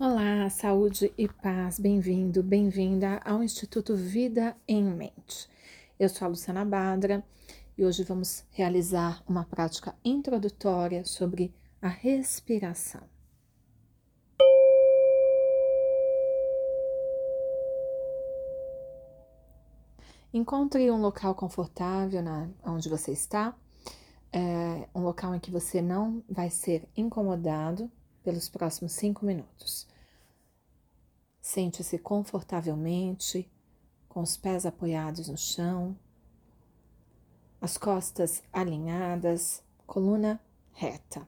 Olá, saúde e paz, bem-vindo, bem-vinda ao Instituto Vida em Mente. Eu sou a Luciana Badra e hoje vamos realizar uma prática introdutória sobre a respiração. Encontre um local confortável na, onde você está, é, um local em que você não vai ser incomodado pelos próximos cinco minutos. Sente-se confortavelmente, com os pés apoiados no chão, as costas alinhadas, coluna reta.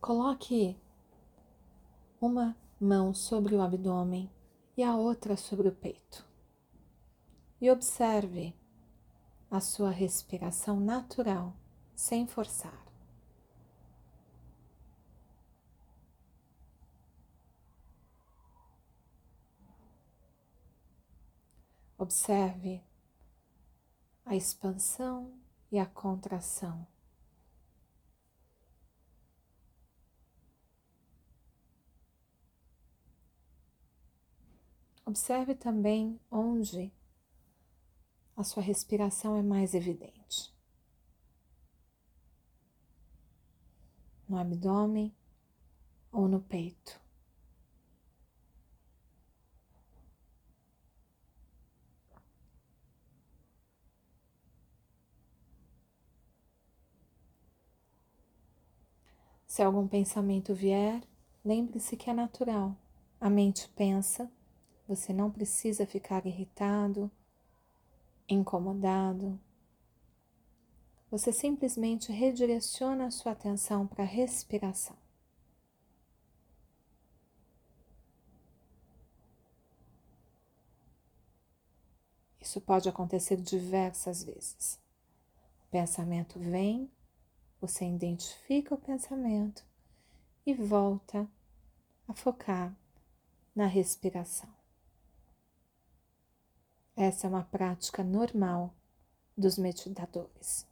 Coloque uma mão sobre o abdômen e a outra sobre o peito. E observe a sua respiração natural, sem forçar. Observe a expansão e a contração. Observe também onde a sua respiração é mais evidente. No abdômen ou no peito. Se algum pensamento vier, lembre-se que é natural. A mente pensa, você não precisa ficar irritado, incomodado. Você simplesmente redireciona a sua atenção para a respiração. Isso pode acontecer diversas vezes. O pensamento vem, você identifica o pensamento e volta a focar na respiração. Essa é uma prática normal dos meditadores.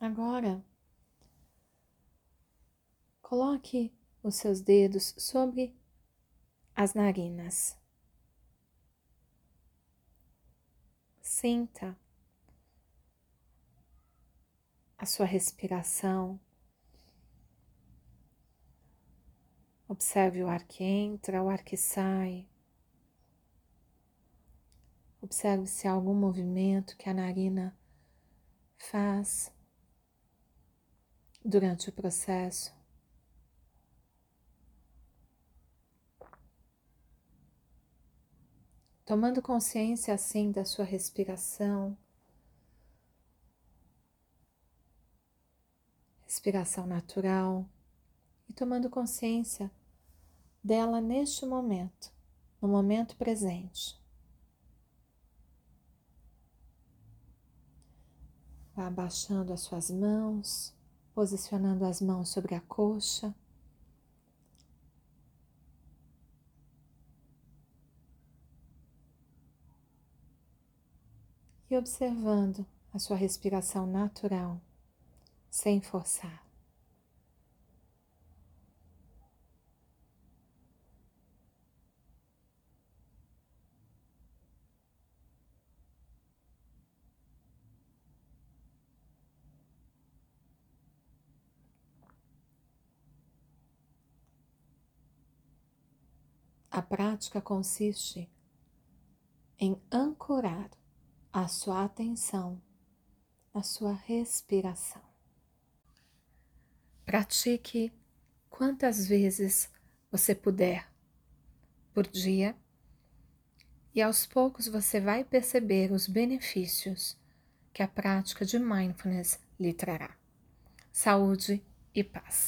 Agora, Coloque os seus dedos sobre as narinas. Sinta a sua respiração. Observe o ar que entra, o ar que sai. Observe se há algum movimento que a narina faz durante o processo. Tomando consciência assim da sua respiração, respiração natural, e tomando consciência dela neste momento, no momento presente. Vá abaixando as suas mãos, posicionando as mãos sobre a coxa. E observando a sua respiração natural, sem forçar. A prática consiste em ancorar a sua atenção na sua respiração. Pratique quantas vezes você puder por dia e aos poucos você vai perceber os benefícios que a prática de mindfulness lhe trará. Saúde e paz.